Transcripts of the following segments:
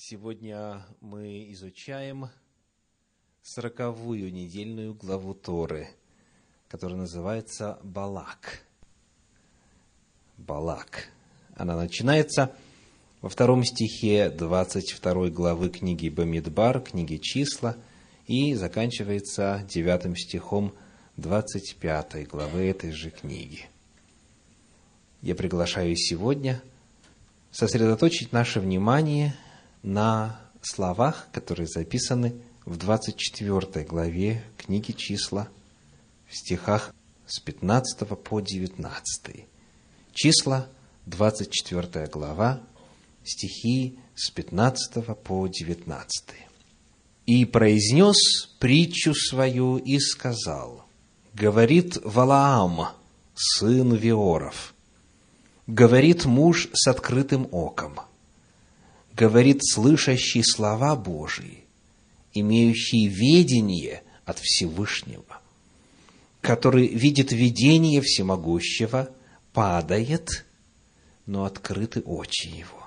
Сегодня мы изучаем сороковую недельную главу Торы, которая называется Балак. Балак. Она начинается во втором стихе 22 главы книги Бамидбар, книги Числа, и заканчивается девятым стихом 25 главы этой же книги. Я приглашаю сегодня сосредоточить наше внимание – на словах, которые записаны в 24 главе книги числа, в стихах с 15 по 19. Числа, 24 глава, стихи с 15 по 19. «И произнес притчу свою и сказал, говорит Валаам, сын Виоров, говорит муж с открытым оком – говорит слышащий слова Божии, имеющий ведение от Всевышнего, который видит видение всемогущего, падает, но открыты очи его.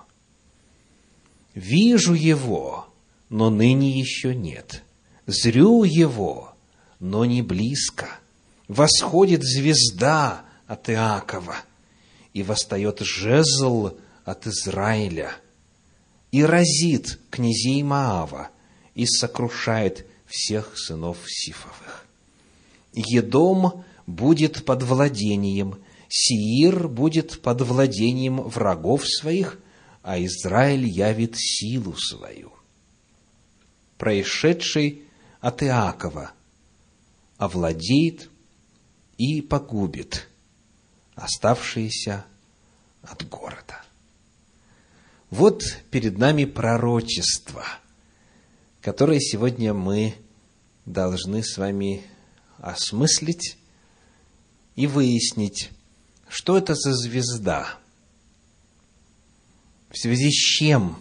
Вижу его, но ныне еще нет. Зрю его, но не близко. Восходит звезда от Иакова, и восстает жезл от Израиля – и разит князей Маава, и сокрушает всех сынов Сифовых. Едом будет под владением, Сиир будет под владением врагов своих, а Израиль явит силу свою. Происшедший от Иакова овладеет и погубит оставшиеся от города. Вот перед нами пророчество, которое сегодня мы должны с вами осмыслить и выяснить, что это за звезда, в связи с чем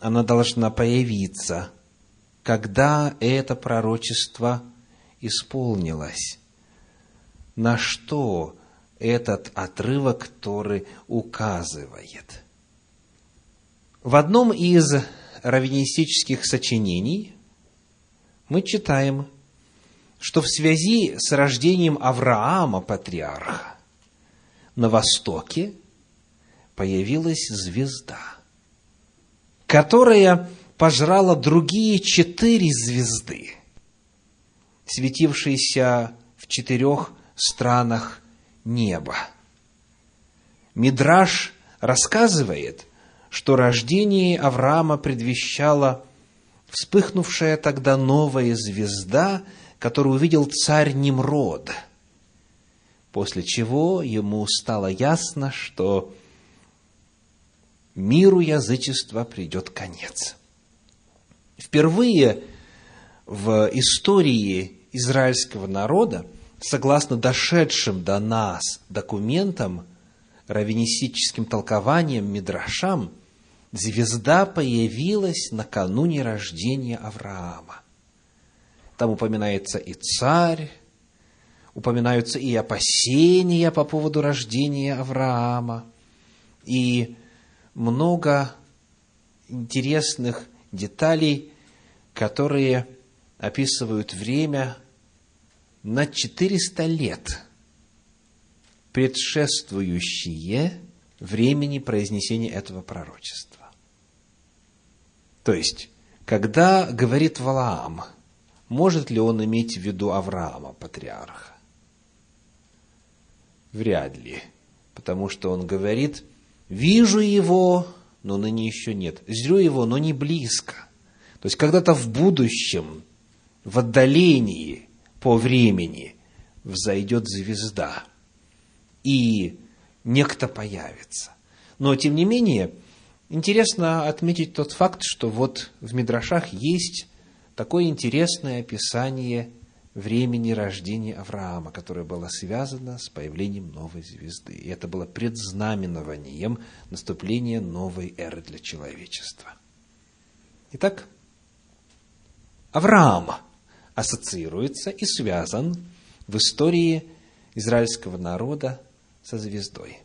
она должна появиться, когда это пророчество исполнилось, на что этот отрывок который указывает – в одном из раввинистических сочинений мы читаем, что в связи с рождением Авраама, патриарха, на востоке появилась звезда, которая пожрала другие четыре звезды, светившиеся в четырех странах неба. Мидраш рассказывает, что рождение Авраама предвещало вспыхнувшая тогда новая звезда, которую увидел царь Немрод, после чего ему стало ясно, что миру язычества придет конец. Впервые в истории израильского народа, согласно дошедшим до нас документам, раввинистическим толкованиям, мидрашам, звезда появилась накануне рождения Авраама. Там упоминается и царь, упоминаются и опасения по поводу рождения Авраама, и много интересных деталей, которые описывают время на 400 лет, предшествующие времени произнесения этого пророчества. То есть, когда говорит Валаам, может ли он иметь в виду Авраама, патриарха? Вряд ли, потому что он говорит, вижу его, но ныне еще нет, зрю его, но не близко. То есть, когда-то в будущем, в отдалении по времени взойдет звезда, и некто появится. Но, тем не менее, Интересно отметить тот факт, что вот в Мидрашах есть такое интересное описание времени рождения Авраама, которое было связано с появлением новой звезды. И это было предзнаменованием наступления новой эры для человечества. Итак, Авраам ассоциируется и связан в истории израильского народа со звездой.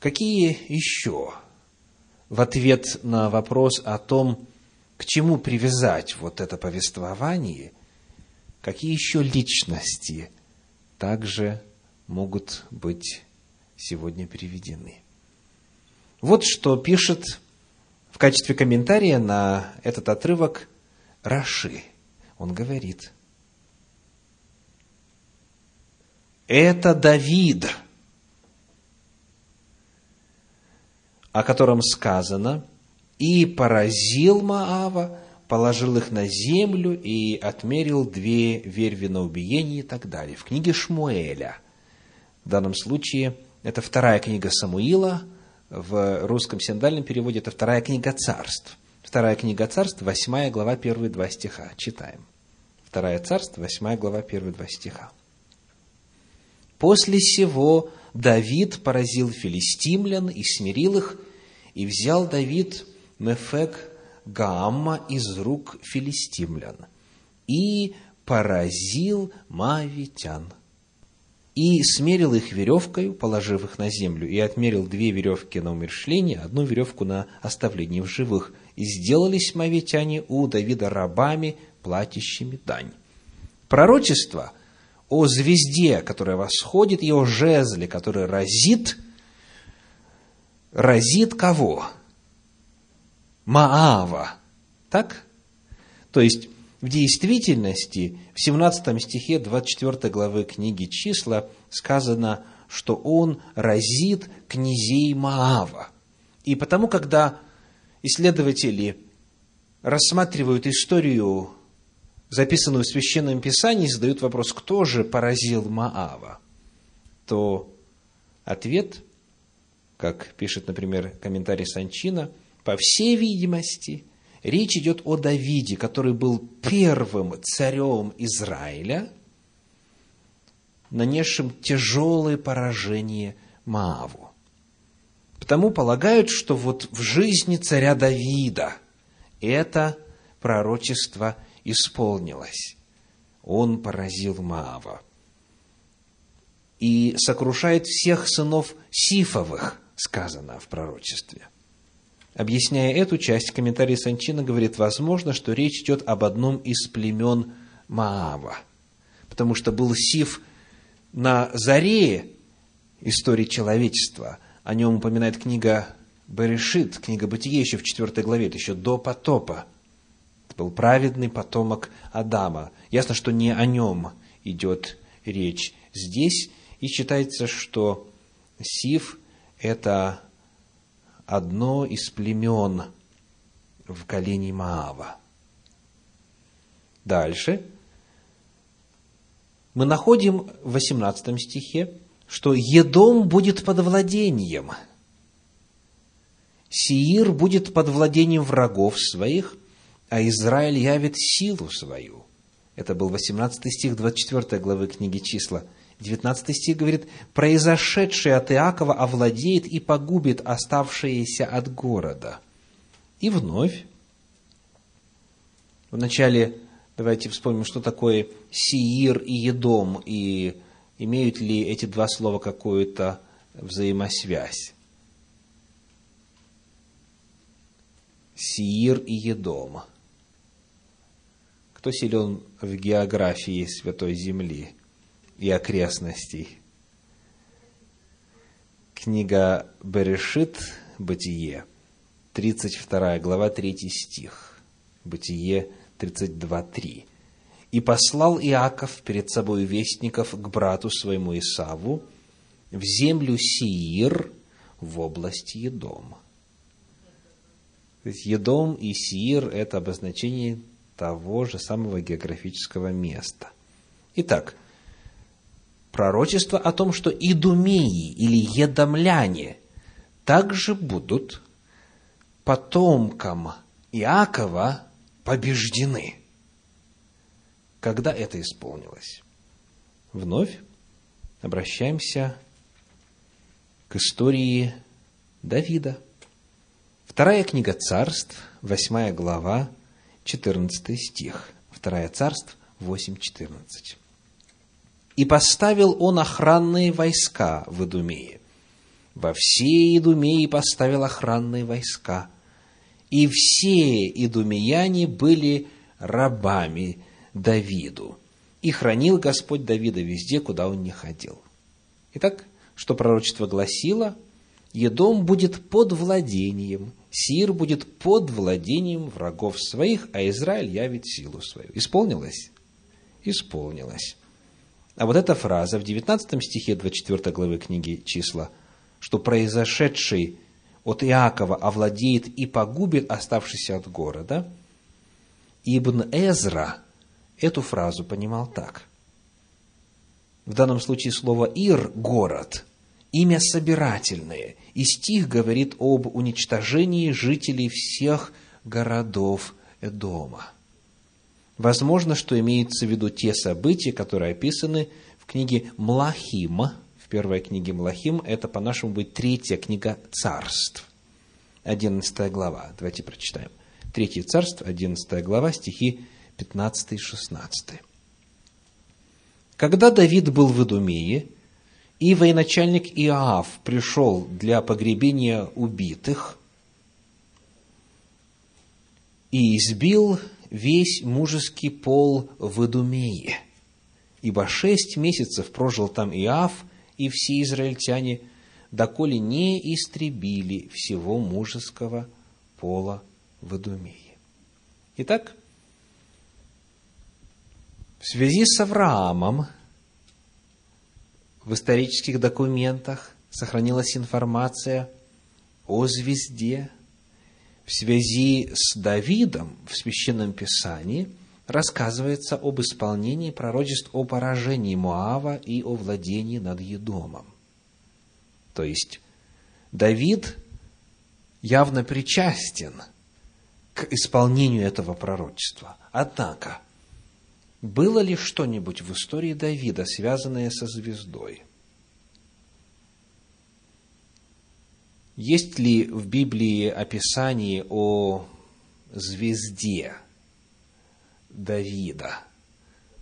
Какие еще в ответ на вопрос о том, к чему привязать вот это повествование, какие еще личности также могут быть сегодня приведены. Вот что пишет в качестве комментария на этот отрывок Раши. Он говорит, это Давид – о котором сказано, «И поразил Маава, положил их на землю и отмерил две верви на убиение» и так далее. В книге Шмуэля. В данном случае это вторая книга Самуила, в русском синдальном переводе это вторая книга царств. Вторая книга царств, восьмая глава, первые два стиха. Читаем. Вторая царств, восьмая глава, первые два стиха. После сего Давид поразил филистимлян и смирил их, и взял Давид Мефек Гаамма из рук филистимлян и поразил мавитян. И смерил их веревкой, положив их на землю, и отмерил две веревки на умершление, одну веревку на оставление в живых. И сделались мавитяне у Давида рабами, платящими дань. Пророчество – о звезде, которая восходит, и о жезле, который разит, разит кого? Маава. Так? То есть, в действительности, в 17 стихе 24 главы книги «Числа» сказано, что он разит князей Маава. И потому, когда исследователи рассматривают историю записанную в Священном Писании, задают вопрос, кто же поразил Маава, то ответ, как пишет, например, комментарий Санчина, по всей видимости, речь идет о Давиде, который был первым царем Израиля, нанесшим тяжелое поражение Мааву. Потому полагают, что вот в жизни царя Давида это пророчество – исполнилось. Он поразил Маава и сокрушает всех сынов Сифовых, сказано в пророчестве. Объясняя эту часть, комментарий Санчина говорит, возможно, что речь идет об одном из племен Маава, потому что был Сиф на заре истории человечества. О нем упоминает книга Берешит, книга Бытие еще в 4 главе, еще до потопа – был праведный потомок Адама. Ясно, что не о нем идет речь здесь, и считается, что Сиф – это одно из племен в колене Маава. Дальше мы находим в 18 стихе, что Едом будет под владением. Сиир будет под владением врагов своих, а Израиль явит силу свою. Это был 18 стих 24 главы книги «Числа». 19 стих говорит, «Произошедшее от Иакова овладеет и погубит оставшиеся от города». И вновь, вначале давайте вспомним, что такое Сиир и Едом, и имеют ли эти два слова какую-то взаимосвязь. Сиир и Едом – кто силен в географии Святой Земли и окрестностей? Книга Берешит, Бытие, 32 глава, 3 стих. Бытие 32.3. «И послал Иаков перед собой вестников к брату своему Исаву в землю Сиир в области Едома». То есть Едом и Сиир – это обозначение того же самого географического места. Итак, пророчество о том, что идумеи или едомляне также будут потомкам Иакова побеждены. Когда это исполнилось? Вновь обращаемся к истории Давида. Вторая книга царств, восьмая глава, 14 стих. Вторая царств 8.14. «И поставил он охранные войска в Идумее, во все Идумеи поставил охранные войска, и все идумеяне были рабами Давиду, и хранил Господь Давида везде, куда он не ходил. Итак, что пророчество гласило? Едом будет под владением, Сир будет под владением врагов своих, а Израиль явит силу свою. Исполнилось? Исполнилось. А вот эта фраза в 19 стихе 24 главы книги «Числа», что произошедший от Иакова овладеет и погубит оставшийся от города, Ибн Эзра эту фразу понимал так. В данном случае слово «ир» – город, имя собирательное, и стих говорит об уничтожении жителей всех городов Эдома. Возможно, что имеются в виду те события, которые описаны в книге Млахим, в первой книге Млахим, это по-нашему будет третья книга царств, одиннадцатая глава. Давайте прочитаем. Третье царство, одиннадцатая глава, стихи 15 и 16. Когда Давид был в Идумее, и военачальник Иоав пришел для погребения убитых и избил весь мужеский пол в Идумее, ибо шесть месяцев прожил там Иоав и все израильтяне, доколе не истребили всего мужеского пола в Идумее. Итак, в связи с Авраамом в исторических документах сохранилась информация о звезде. В связи с Давидом в Священном Писании рассказывается об исполнении пророчеств о поражении Моава и о владении над Едомом. То есть Давид явно причастен к исполнению этого пророчества. Однако, было ли что-нибудь в истории Давида, связанное со звездой? Есть ли в Библии описание о звезде Давида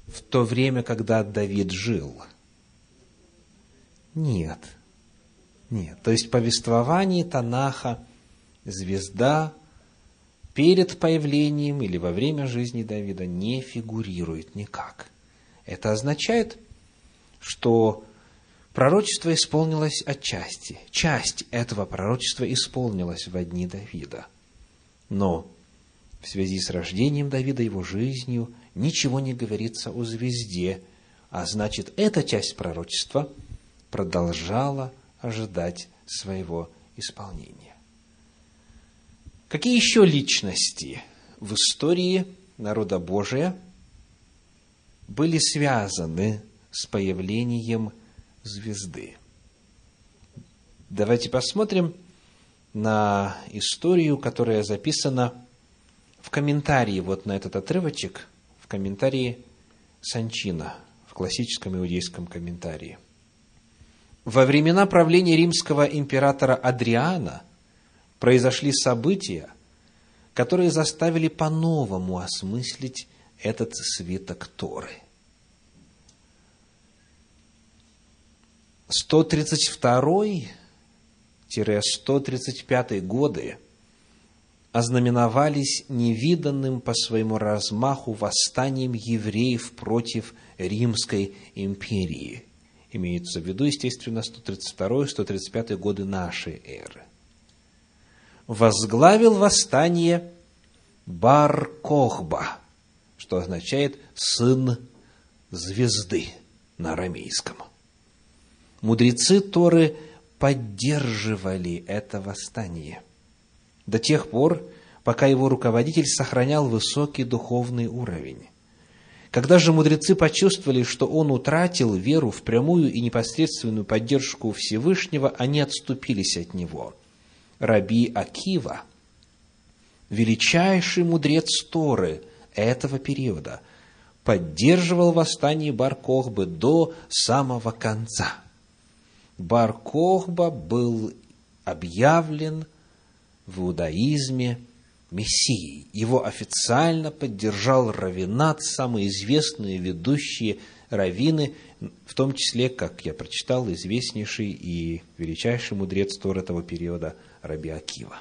в то время, когда Давид жил? Нет. Нет. То есть в повествовании Танаха звезда перед появлением или во время жизни Давида не фигурирует никак. Это означает, что пророчество исполнилось отчасти. Часть этого пророчества исполнилась в дни Давида. Но в связи с рождением Давида, его жизнью, ничего не говорится о звезде, а значит, эта часть пророчества продолжала ожидать своего исполнения. Какие еще личности в истории народа Божия были связаны с появлением звезды? Давайте посмотрим на историю, которая записана в комментарии вот на этот отрывочек, в комментарии Санчина, в классическом иудейском комментарии. Во времена правления римского императора Адриана – произошли события, которые заставили по-новому осмыслить этот свиток Торы. 132-135 годы ознаменовались невиданным по своему размаху восстанием евреев против Римской империи. Имеется в виду, естественно, 132-135 годы нашей эры возглавил восстание Бар-Кохба, что означает «сын звезды» на арамейском. Мудрецы Торы поддерживали это восстание до тех пор, пока его руководитель сохранял высокий духовный уровень. Когда же мудрецы почувствовали, что он утратил веру в прямую и непосредственную поддержку Всевышнего, они отступились от него – Раби Акива, величайший мудрец Торы этого периода, поддерживал восстание Бар-Кохбы до самого конца. Бар-Кохба был объявлен в иудаизме Мессией. Его официально поддержал Равинат, самые известные ведущие раввины, в том числе, как я прочитал, известнейший и величайший мудрец Тор этого периода Раби Акива.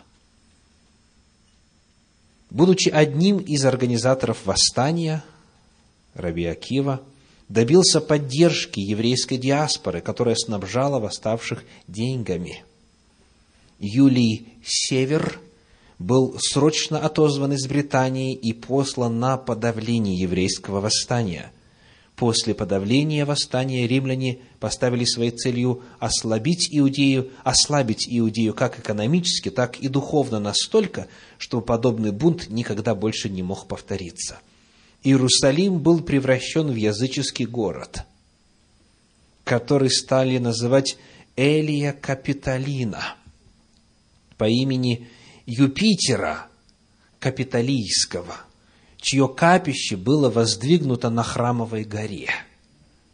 Будучи одним из организаторов восстания, Раби Акива добился поддержки еврейской диаспоры, которая снабжала восставших деньгами. Юлий Север был срочно отозван из Британии и послан на подавление еврейского восстания. После подавления восстания римляне поставили своей целью ослабить Иудею, ослабить Иудею как экономически, так и духовно настолько, что подобный бунт никогда больше не мог повториться. Иерусалим был превращен в языческий город, который стали называть Элия Капитолина по имени Юпитера Капитолийского, чье капище было воздвигнуто на храмовой горе,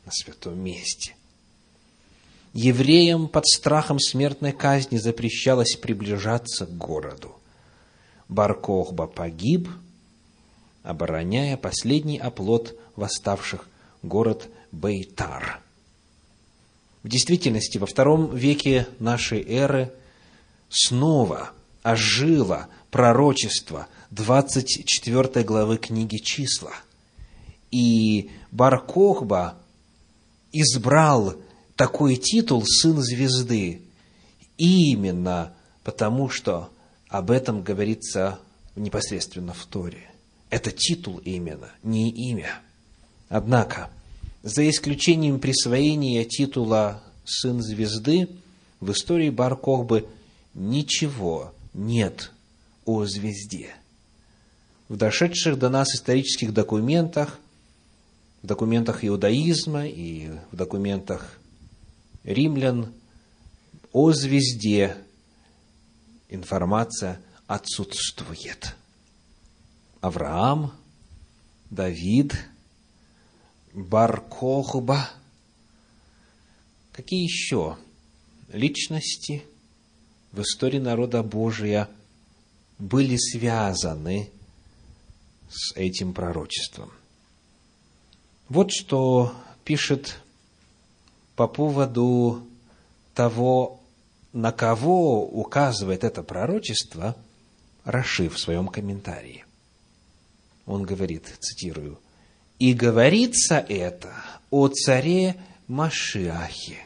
на святом месте. Евреям под страхом смертной казни запрещалось приближаться к городу. Баркохба погиб, обороняя последний оплот восставших город Бейтар. В действительности, во втором веке нашей эры снова – ожило пророчество 24 главы книги «Числа». И Баркохба избрал такой титул «Сын звезды» именно потому, что об этом говорится непосредственно в Торе. Это титул именно, не имя. Однако, за исключением присвоения титула «Сын звезды», в истории Баркохбы ничего нет о звезде. В дошедших до нас исторических документах, в документах иудаизма и в документах римлян о звезде информация отсутствует. Авраам, Давид, Баркохба. Какие еще личности – в истории народа Божия были связаны с этим пророчеством. Вот что пишет по поводу того, на кого указывает это пророчество, Раши в своем комментарии. Он говорит, цитирую, «И говорится это о царе Машиахе,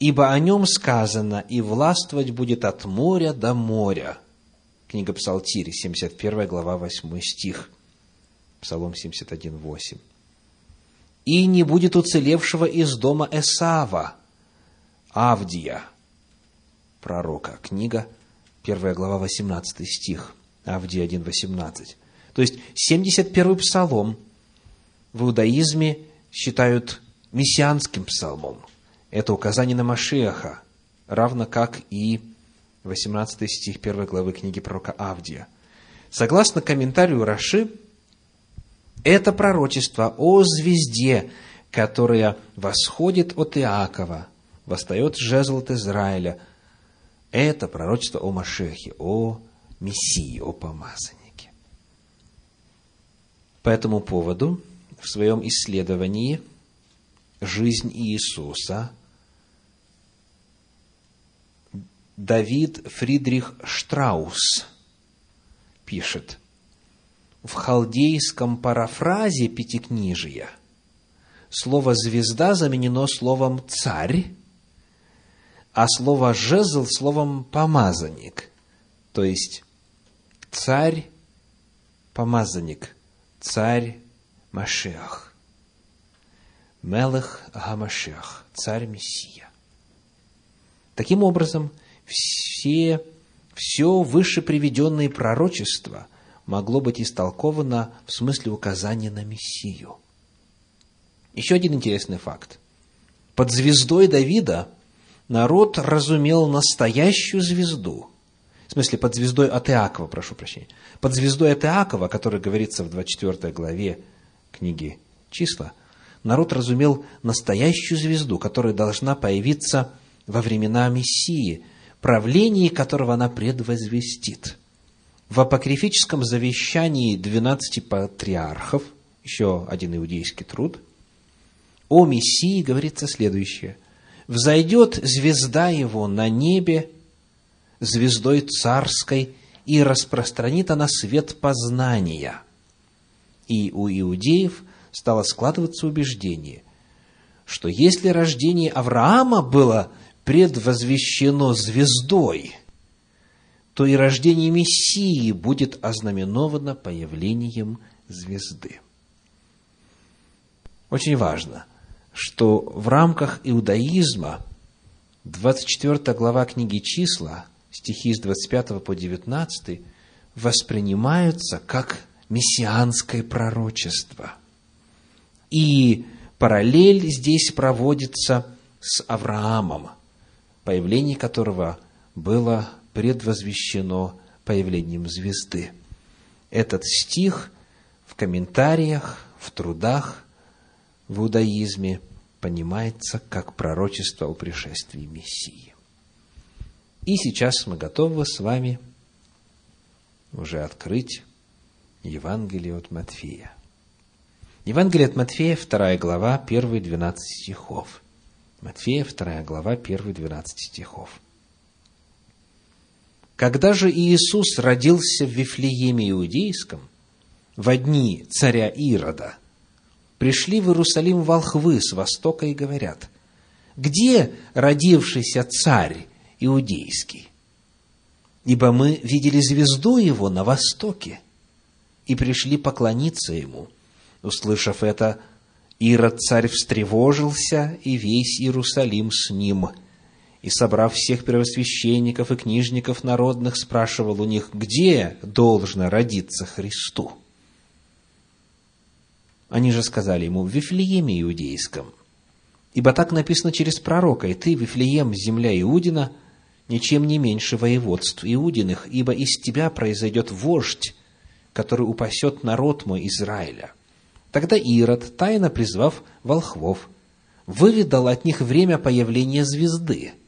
ибо о нем сказано, и властвовать будет от моря до моря. Книга Псалтири, 71 глава, 8 стих. Псалом 71, 8. И не будет уцелевшего из дома Эсава, Авдия, пророка. Книга, 1 глава, 18 стих. Авдия 1, 18. То есть, 71 псалом в иудаизме считают мессианским псалмом – это указание на Машеха, равно как и 18 стих 1 главы книги пророка Авдия. Согласно комментарию Раши, это пророчество о звезде, которая восходит от Иакова, восстает жезл от Израиля. Это пророчество о Машехе, о Мессии, о помазаннике. По этому поводу в своем исследовании «Жизнь Иисуса» Давид Фридрих Штраус пишет, в халдейском парафразе Пятикнижия слово «звезда» заменено словом «царь», а слово «жезл» словом «помазанник», то есть царь, помазанник, царь Машех. Мелех Гамашех, царь Мессия. Таким образом, все, все выше приведенные пророчества могло быть истолковано в смысле указания на Мессию. Еще один интересный факт. Под звездой Давида народ разумел настоящую звезду. В смысле, под звездой от Иакова, прошу прощения. Под звездой от Иакова, которая говорится в 24 главе книги «Числа», народ разумел настоящую звезду, которая должна появиться во времена Мессии – правлении которого она предвозвестит. В апокрифическом завещании двенадцати патриархов еще один иудейский труд, о Мессии говорится следующее. «Взойдет звезда его на небе, звездой царской, и распространит она свет познания». И у иудеев стало складываться убеждение, что если рождение Авраама было предвозвещено звездой, то и рождение Мессии будет ознаменовано появлением звезды. Очень важно, что в рамках иудаизма 24 глава книги «Числа», стихи с 25 по 19, воспринимаются как мессианское пророчество. И параллель здесь проводится с Авраамом, появление которого было предвозвещено появлением звезды. Этот стих в комментариях, в трудах в иудаизме понимается как пророчество о пришествии Мессии. И сейчас мы готовы с вами уже открыть Евангелие от Матфея. Евангелие от Матфея, 2 глава, 1 12 стихов. Матфея, 2 глава, 1 12 стихов. Когда же Иисус родился в Вифлееме Иудейском, в дни царя Ирода, пришли в Иерусалим волхвы с востока и говорят, «Где родившийся царь Иудейский? Ибо мы видели звезду его на востоке и пришли поклониться ему». Услышав это, Ирод царь встревожился, и весь Иерусалим с ним. И, собрав всех первосвященников и книжников народных, спрашивал у них, где должно родиться Христу. Они же сказали ему, в Вифлееме Иудейском. Ибо так написано через пророка, и ты, Вифлеем, земля Иудина, ничем не меньше воеводств Иудиных, ибо из тебя произойдет вождь, который упасет народ мой Израиля. Тогда Ирод, тайно призвав волхвов, выведал от них время появления звезды –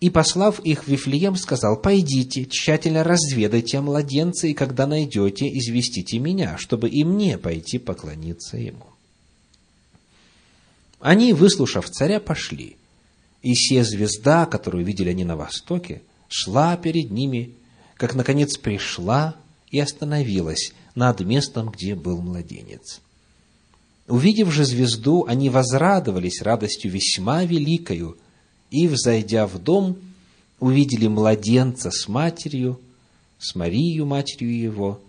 и, послав их в Вифлеем, сказал, «Пойдите, тщательно разведайте о младенце, и когда найдете, известите меня, чтобы и мне пойти поклониться ему». Они, выслушав царя, пошли, и се звезда, которую видели они на востоке, шла перед ними, как, наконец, пришла и остановилась над местом, где был младенец. Увидев же звезду, они возрадовались радостью весьма великою, и, взойдя в дом, увидели младенца с матерью, с Марией, матерью его,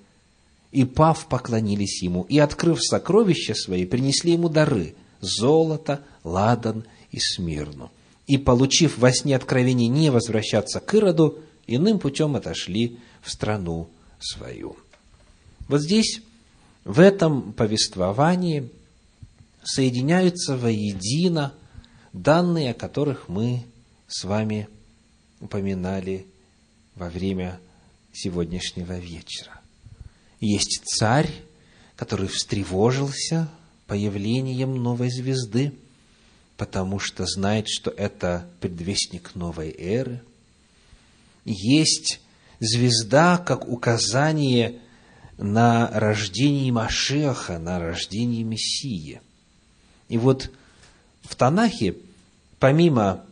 и, пав, поклонились ему, и, открыв сокровища свои, принесли ему дары – золото, ладан и смирну. И, получив во сне откровение не возвращаться к Ироду, иным путем отошли в страну свою. Вот здесь, в этом повествовании, соединяются воедино – данные, о которых мы с вами упоминали во время сегодняшнего вечера. Есть царь, который встревожился появлением новой звезды, потому что знает, что это предвестник новой эры. Есть звезда как указание на рождение Машеха, на рождение Мессии. И вот в Танахе помимо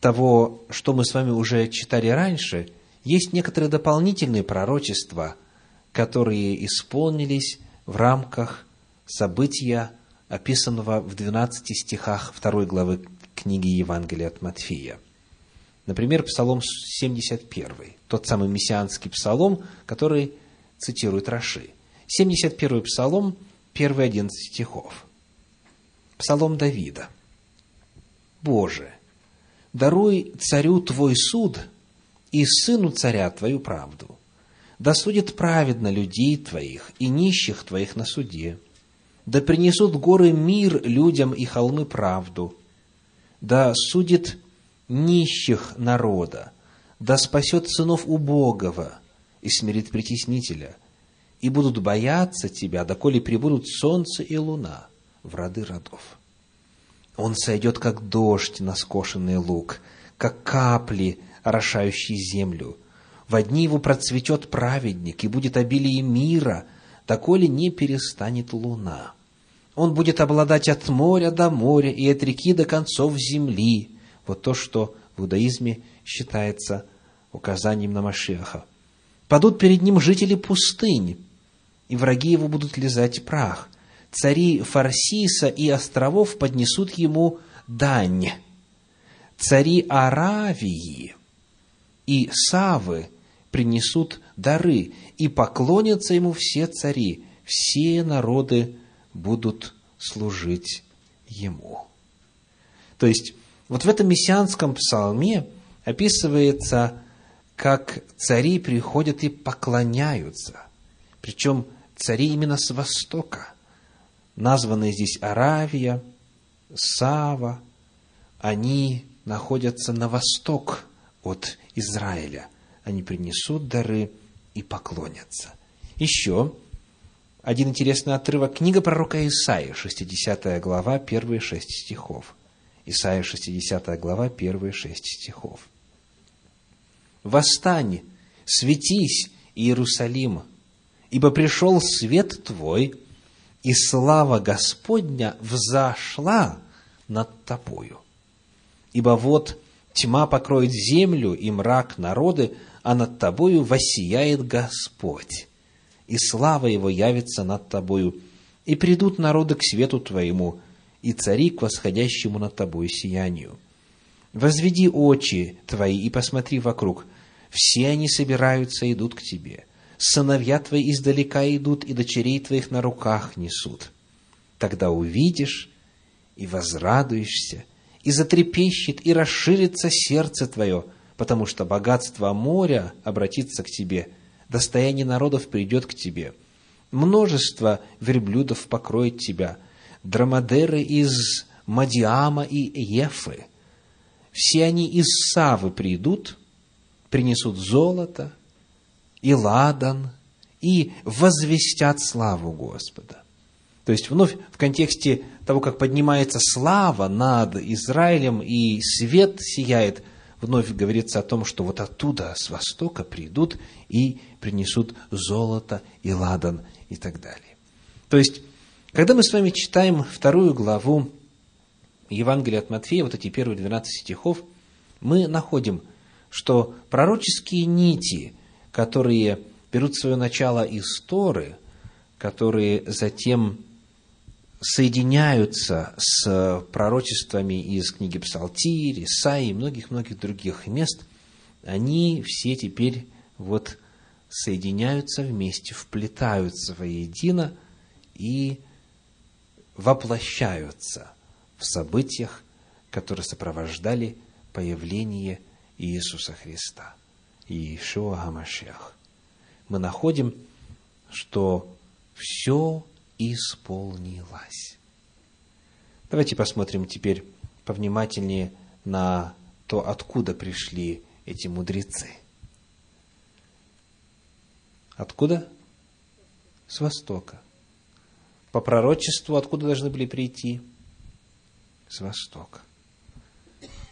того, что мы с вами уже читали раньше, есть некоторые дополнительные пророчества, которые исполнились в рамках события, описанного в 12 стихах 2 главы книги Евангелия от Матфея. Например, Псалом 71, тот самый мессианский псалом, который цитирует Раши. 71 псалом, первые 11 стихов. Псалом Давида – Боже, даруй царю Твой суд и сыну царя Твою правду. Да судит праведно людей Твоих и нищих Твоих на суде. Да принесут горы мир людям и холмы правду. Да судит нищих народа. Да спасет сынов убогого и смирит притеснителя. И будут бояться Тебя, доколе прибудут солнце и луна в роды родов. Он сойдет, как дождь на скошенный луг, как капли, орошающие землю. В одни его процветет праведник, и будет обилие мира доколе не перестанет луна. Он будет обладать от моря до моря и от реки до концов земли. Вот то, что в иудаизме считается указанием на Машеха. Падут перед ним жители пустынь, и враги его будут лизать прах. Цари Фарсиса и островов поднесут ему дань. Цари Аравии и Савы принесут дары, и поклонятся ему все цари, все народы будут служить ему. То есть, вот в этом мессианском псалме описывается, как цари приходят и поклоняются. Причем цари именно с востока. Названные здесь Аравия, Сава, они находятся на восток от Израиля. Они принесут дары и поклонятся. Еще один интересный отрывок. Книга пророка Исаии, 60 глава, первые шесть стихов. Исаия, 60 глава, первые шесть стихов. «Восстань, светись, Иерусалим, ибо пришел свет твой, и слава Господня взошла над тобою. Ибо вот тьма покроет землю и мрак народы, а над тобою воссияет Господь, и слава Его явится над тобою, и придут народы к свету твоему, и цари к восходящему над тобою сиянию. Возведи очи твои и посмотри вокруг, все они собираются и идут к тебе. Сыновья твои издалека идут, и дочерей твоих на руках несут. Тогда увидишь и возрадуешься, и затрепещет, и расширится сердце твое, потому что богатство моря обратится к тебе, достояние народов придет к тебе. Множество верблюдов покроет тебя, драмадеры из Мадиама и Ефы. Все они из Савы придут, принесут золото и ладан, и возвестят славу Господа. То есть, вновь в контексте того, как поднимается слава над Израилем, и свет сияет – вновь говорится о том, что вот оттуда, с востока, придут и принесут золото и ладан и так далее. То есть, когда мы с вами читаем вторую главу Евангелия от Матфея, вот эти первые 12 стихов, мы находим, что пророческие нити, которые берут свое начало из Торы, которые затем соединяются с пророчествами из книги Псалтирь, Исаии и многих-многих других мест, они все теперь вот соединяются вместе, вплетаются воедино и воплощаются в событиях, которые сопровождали появление Иисуса Христа, Иешуа Гамашех. Мы находим, что все исполнилась. Давайте посмотрим теперь повнимательнее на то, откуда пришли эти мудрецы. Откуда? С востока. По пророчеству откуда должны были прийти? С востока.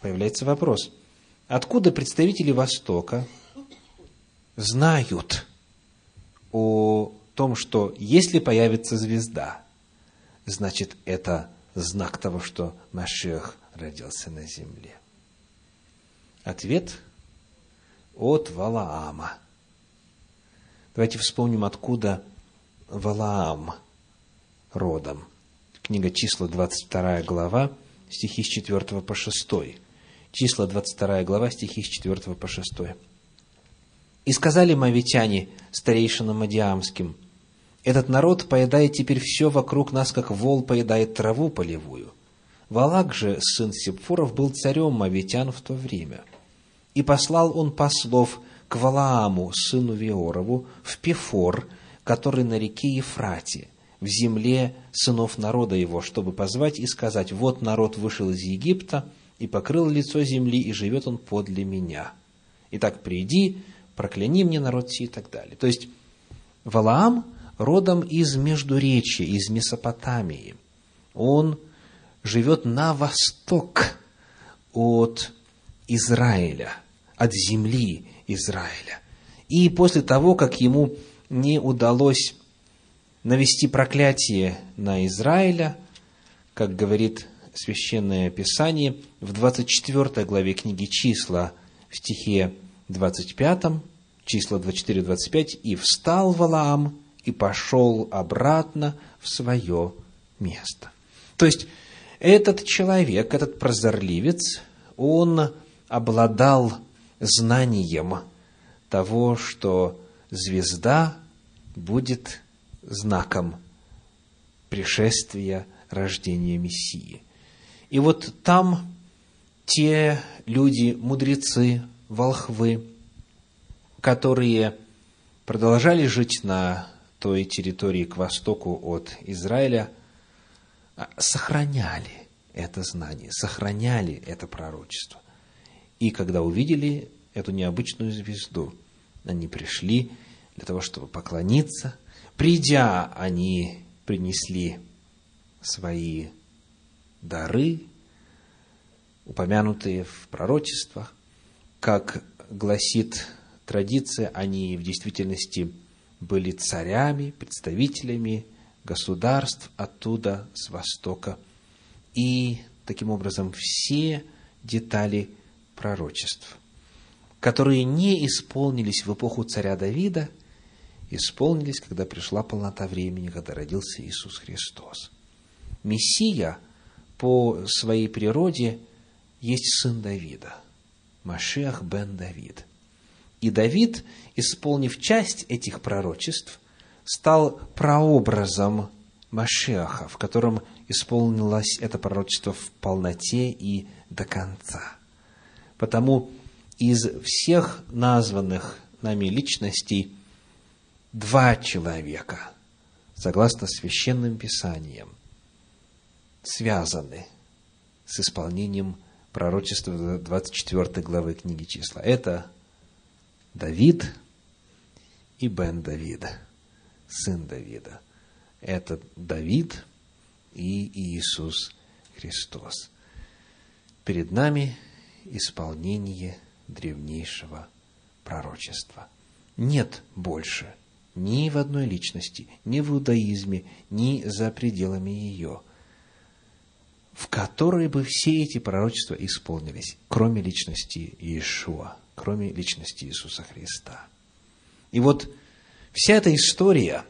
Появляется вопрос. Откуда представители Востока знают о том, что если появится звезда, значит, это знак того, что Машех родился на земле. Ответ от Валаама. Давайте вспомним, откуда Валаам родом. Книга числа, 22 глава, стихи с 4 по 6. Числа, 22 глава, стихи с 4 по 6. «И сказали мавитяне старейшинам Мадиамским, этот народ поедает теперь все вокруг нас, как вол поедает траву полевую. Валак же, сын Сепфуров, был царем Мавитян в то время. И послал он послов к Валааму, сыну Виорову, в Пефор, который на реке Ефрате, в земле сынов народа его, чтобы позвать и сказать, вот народ вышел из Египта и покрыл лицо земли, и живет он подле меня. Итак, приди, прокляни мне народ сей и так далее. То есть, Валаам родом из Междуречия, из Месопотамии. Он живет на восток от Израиля, от земли Израиля. И после того, как ему не удалось навести проклятие на Израиля, как говорит Священное Писание в 24 главе книги «Числа» в стихе 25, числа 24-25, «И встал Валаам и пошел обратно в свое место». То есть, этот человек, этот прозорливец, он обладал знанием того, что звезда будет знаком пришествия, рождения Мессии. И вот там те люди, мудрецы, волхвы, которые продолжали жить на той территории к востоку от Израиля, а, сохраняли это знание, сохраняли это пророчество. И когда увидели эту необычную звезду, они пришли для того, чтобы поклониться. Придя, они принесли свои дары, упомянутые в пророчествах. Как гласит традиция, они в действительности были царями, представителями государств оттуда, с востока. И таким образом все детали пророчеств, которые не исполнились в эпоху царя Давида, исполнились, когда пришла полнота времени, когда родился Иисус Христос. Мессия по своей природе есть сын Давида, Машиах бен Давид. И Давид, исполнив часть этих пророчеств, стал прообразом Машиаха, в котором исполнилось это пророчество в полноте и до конца. Потому из всех названных нами личностей два человека, согласно священным писаниям, связаны с исполнением пророчества 24 главы книги числа. Это Давид и Бен Давида, сын Давида. Это Давид и Иисус Христос. Перед нами исполнение древнейшего пророчества. Нет больше ни в одной личности, ни в иудаизме, ни за пределами ее – в которой бы все эти пророчества исполнились, кроме личности Иешуа, кроме личности Иисуса Христа. И вот вся эта история,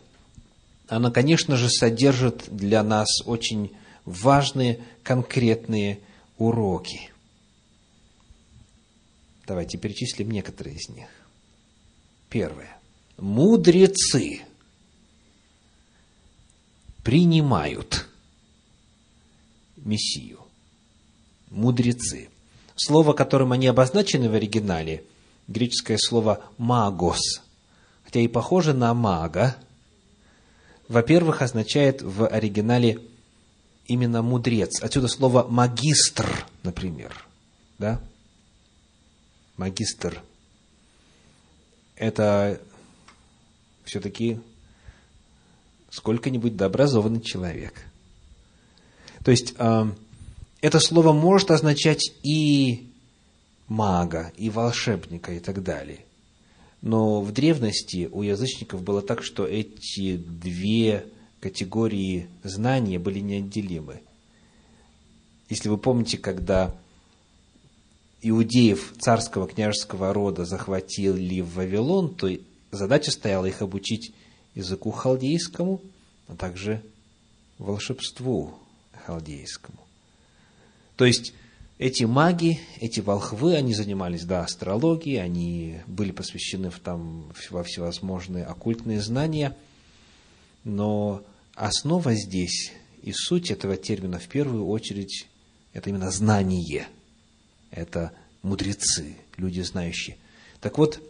она, конечно же, содержит для нас очень важные, конкретные уроки. Давайте перечислим некоторые из них. Первое. Мудрецы принимают Мессию. Мудрецы. Слово, которым они обозначены в оригинале, греческое слово «магос», хотя и похоже на «мага», во-первых, означает в оригинале именно мудрец. Отсюда слово магистр, например. Да? Магистр. Это все-таки сколько-нибудь дообразованный человек – то есть, это слово может означать и мага, и волшебника, и так далее. Но в древности у язычников было так, что эти две категории знания были неотделимы. Если вы помните, когда иудеев царского княжеского рода захватили в Вавилон, то задача стояла их обучить языку халдейскому, а также волшебству, халдейскому. То есть, эти маги, эти волхвы, они занимались, да, астрологией, они были посвящены в, там, во всевозможные оккультные знания, но основа здесь и суть этого термина в первую очередь это именно знание, это мудрецы, люди знающие. Так вот,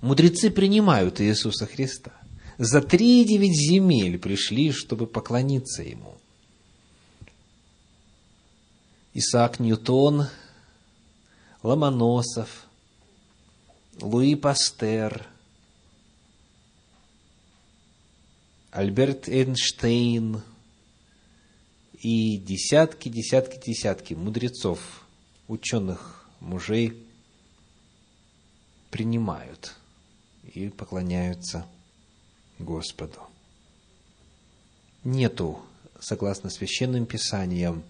мудрецы принимают Иисуса Христа. За три девять земель пришли, чтобы поклониться Ему. Исаак Ньютон, Ломоносов, Луи Пастер, Альберт Эйнштейн и десятки, десятки, десятки мудрецов, ученых, мужей принимают и поклоняются Господу. нету, согласно священным писаниям,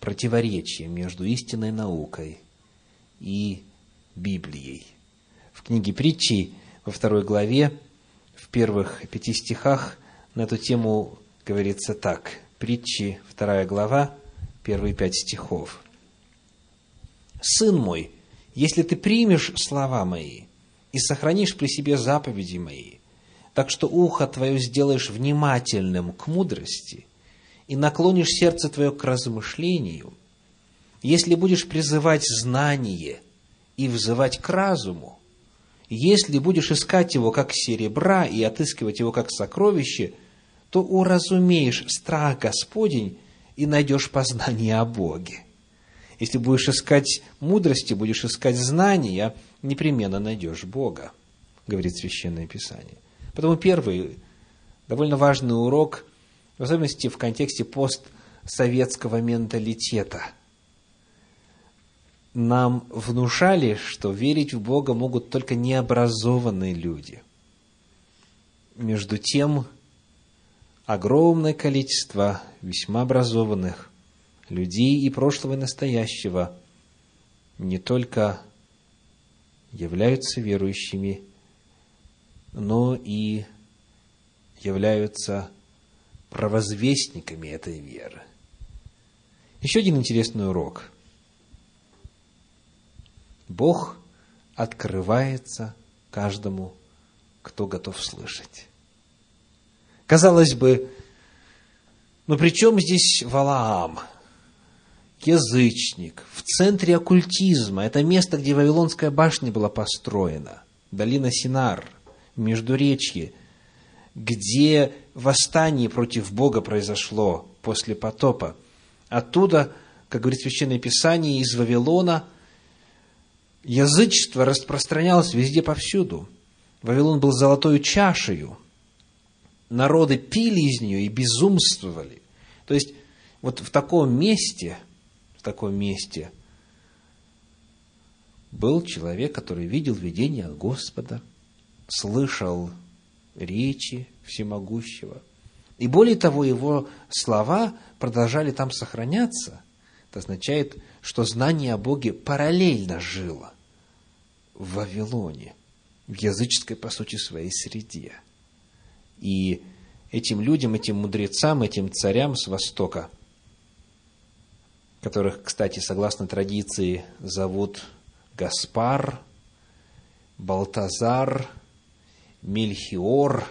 противоречия между истинной наукой и Библией. В книге притчи во второй главе, в первых пяти стихах на эту тему говорится так. Притчи, вторая глава, первые пять стихов. «Сын мой, если ты примешь слова мои и сохранишь при себе заповеди мои, так что ухо твое сделаешь внимательным к мудрости и наклонишь сердце твое к размышлению, если будешь призывать знание и взывать к разуму, если будешь искать его как серебра и отыскивать его как сокровище, то уразумеешь страх Господень и найдешь познание о Боге. Если будешь искать мудрости, будешь искать знания, непременно найдешь Бога, говорит Священное Писание. Потому первый довольно важный урок, в особенности в контексте постсоветского менталитета. Нам внушали, что верить в Бога могут только необразованные люди. Между тем, огромное количество весьма образованных людей и прошлого, и настоящего не только являются верующими, но и являются провозвестниками этой веры. Еще один интересный урок. Бог открывается каждому, кто готов слышать. Казалось бы, ну при чем здесь Валаам? Язычник, в центре оккультизма. Это место, где Вавилонская башня была построена. Долина Синар – Междуречье, где восстание против Бога произошло после потопа. Оттуда, как говорит Священное Писание, из Вавилона язычество распространялось везде повсюду. Вавилон был золотой чашею. Народы пили из нее и безумствовали. То есть, вот в таком месте, в таком месте был человек, который видел видение от Господа – слышал речи всемогущего. И более того, его слова продолжали там сохраняться. Это означает, что знание о Боге параллельно жило в Вавилоне, в языческой, по сути, своей среде. И этим людям, этим мудрецам, этим царям с Востока, которых, кстати, согласно традиции, зовут Гаспар, Балтазар – Мельхиор.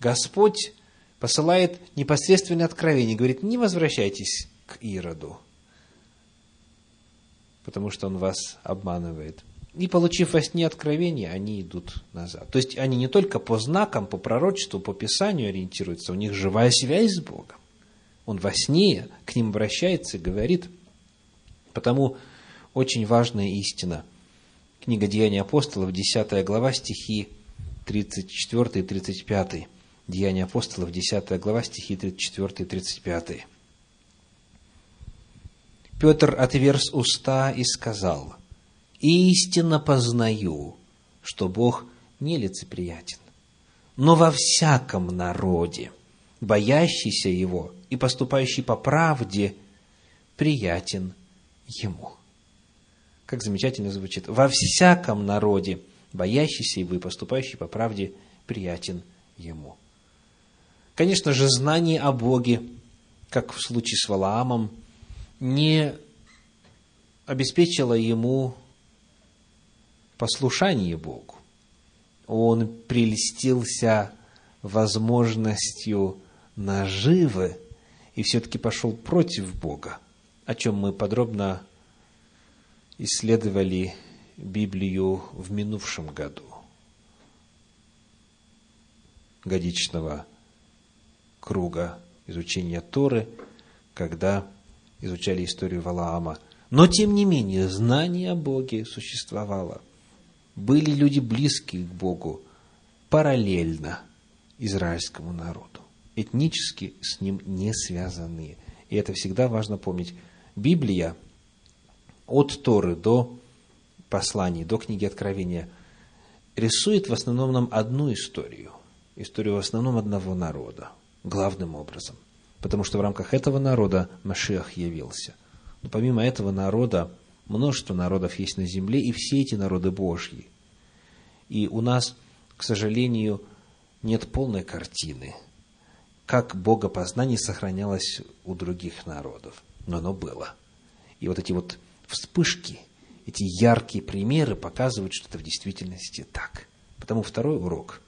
Господь посылает непосредственное откровение, говорит, не возвращайтесь к Ироду, потому что он вас обманывает. И получив во сне откровение, они идут назад. То есть они не только по знакам, по пророчеству, по Писанию ориентируются, у них живая связь с Богом. Он во сне к ним обращается и говорит. Потому очень важная истина. Книга Деяний апостолов, 10 глава, стихи 34 и 35. Деяния апостолов, 10 глава, стихи 34 и 35. Петр отверз уста и сказал, «Истинно познаю, что Бог нелицеприятен, но во всяком народе, боящийся Его и поступающий по правде, приятен Ему». Как замечательно звучит. «Во всяком народе, боящийся его и поступающий по правде приятен ему. Конечно же, знание о Боге, как в случае с Валаамом, не обеспечило ему послушание Богу. Он прельстился возможностью наживы и все-таки пошел против Бога, о чем мы подробно исследовали Библию в минувшем году годичного круга изучения Торы, когда изучали историю Валаама. Но, тем не менее, знание о Боге существовало. Были люди близкие к Богу параллельно израильскому народу, этнически с ним не связанные. И это всегда важно помнить. Библия от Торы до посланий, до книги Откровения, рисует в основном нам одну историю. Историю в основном одного народа. главным образом. Потому что в рамках этого народа Машиах явился. Но помимо этого народа, множество народов есть на земле, и все эти народы Божьи. И у нас, к сожалению, нет полной картины, как богопознание сохранялось у других народов. Но оно было. И вот эти вот вспышки, эти яркие примеры показывают, что это в действительности так. Потому второй урок.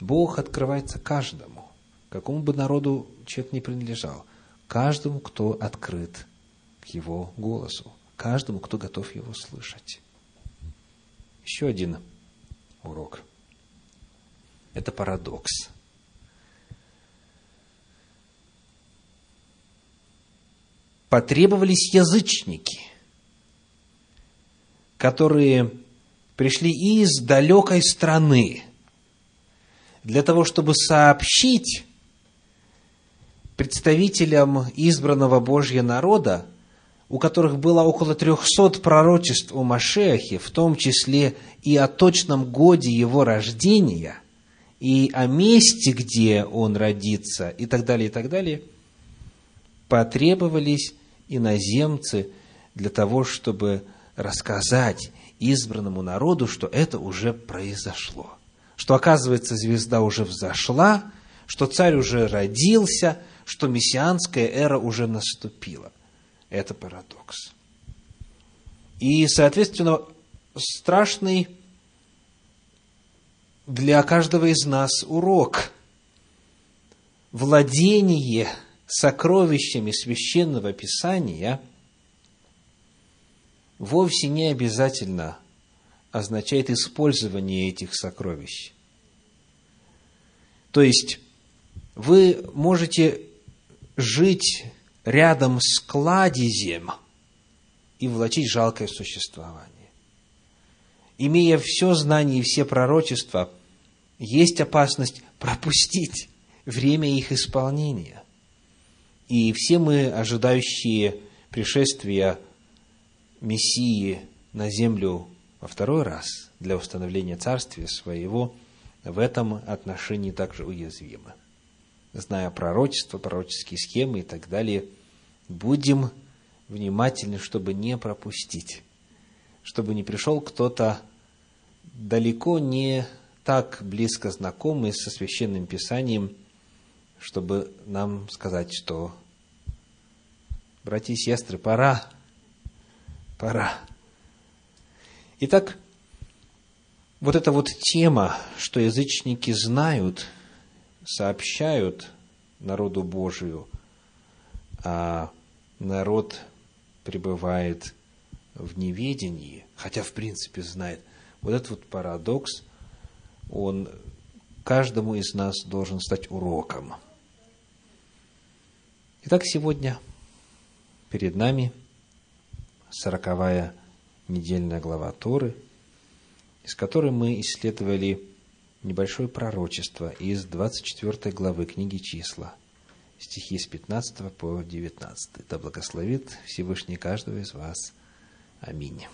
Бог открывается каждому, какому бы народу человек не принадлежал, каждому, кто открыт к его голосу, каждому, кто готов его слышать. Еще один урок. Это парадокс. Потребовались язычники, которые пришли из далекой страны для того, чтобы сообщить представителям избранного Божьего народа, у которых было около трехсот пророчеств о Машехе, в том числе и о точном годе его рождения, и о месте, где он родится, и так далее, и так далее, потребовались иноземцы для того, чтобы рассказать избранному народу, что это уже произошло. Что, оказывается, звезда уже взошла, что царь уже родился, что мессианская эра уже наступила. Это парадокс. И, соответственно, страшный для каждого из нас урок. Владение сокровищами священного писания – вовсе не обязательно означает использование этих сокровищ. То есть, вы можете жить рядом с кладезем и влачить жалкое существование. Имея все знание и все пророчества, есть опасность пропустить время их исполнения. И все мы, ожидающие пришествия Мессии на землю во второй раз для установления царствия своего, в этом отношении также уязвимы. Зная пророчество, пророческие схемы и так далее, будем внимательны, чтобы не пропустить, чтобы не пришел кто-то далеко не так близко знакомый со священным писанием, чтобы нам сказать, что, братья и сестры, пора пора. Итак, вот эта вот тема, что язычники знают, сообщают народу Божию, а народ пребывает в неведении, хотя в принципе знает. Вот этот вот парадокс, он каждому из нас должен стать уроком. Итак, сегодня перед нами – сороковая недельная глава Торы, из которой мы исследовали небольшое пророчество из 24 главы книги «Числа», стихи с 15 по 19. Да благословит Всевышний каждого из вас. Аминь.